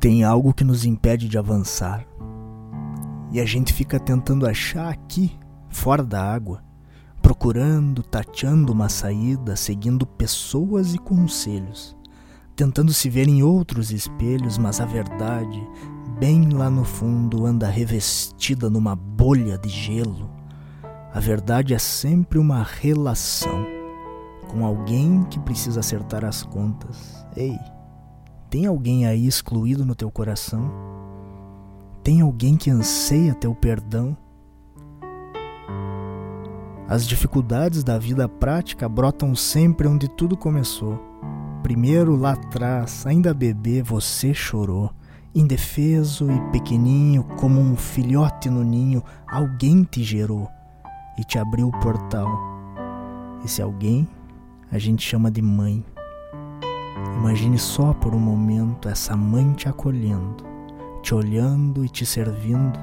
Tem algo que nos impede de avançar. E a gente fica tentando achar aqui, fora da água, procurando, tateando uma saída, seguindo pessoas e conselhos, tentando se ver em outros espelhos, mas a verdade, bem lá no fundo, anda revestida numa bolha de gelo. A verdade é sempre uma relação com alguém que precisa acertar as contas. Ei! Tem alguém aí excluído no teu coração? Tem alguém que anseia teu perdão? As dificuldades da vida prática brotam sempre onde tudo começou. Primeiro, lá atrás, ainda bebê, você chorou. Indefeso e pequeninho, como um filhote no ninho, alguém te gerou e te abriu o portal. Esse alguém a gente chama de mãe. Imagine só por um momento essa mãe te acolhendo, te olhando e te servindo.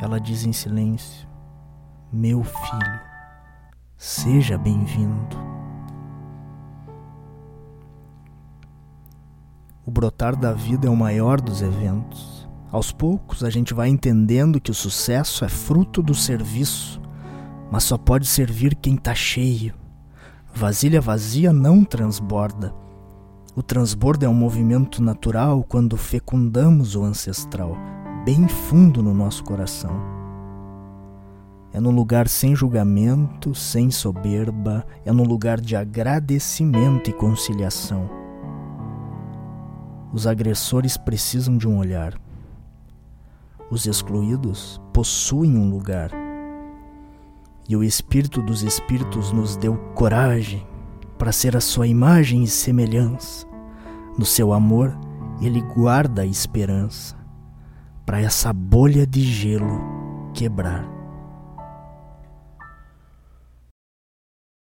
Ela diz em silêncio: Meu filho, seja bem-vindo. O brotar da vida é o maior dos eventos. Aos poucos a gente vai entendendo que o sucesso é fruto do serviço, mas só pode servir quem está cheio. Vasilha vazia não transborda. O transbordo é um movimento natural quando fecundamos o ancestral, bem fundo no nosso coração. É num lugar sem julgamento, sem soberba, é num lugar de agradecimento e conciliação. Os agressores precisam de um olhar. Os excluídos possuem um lugar. E o Espírito dos Espíritos nos deu coragem, para ser a sua imagem e semelhança. No seu amor, ele guarda a esperança para essa bolha de gelo quebrar.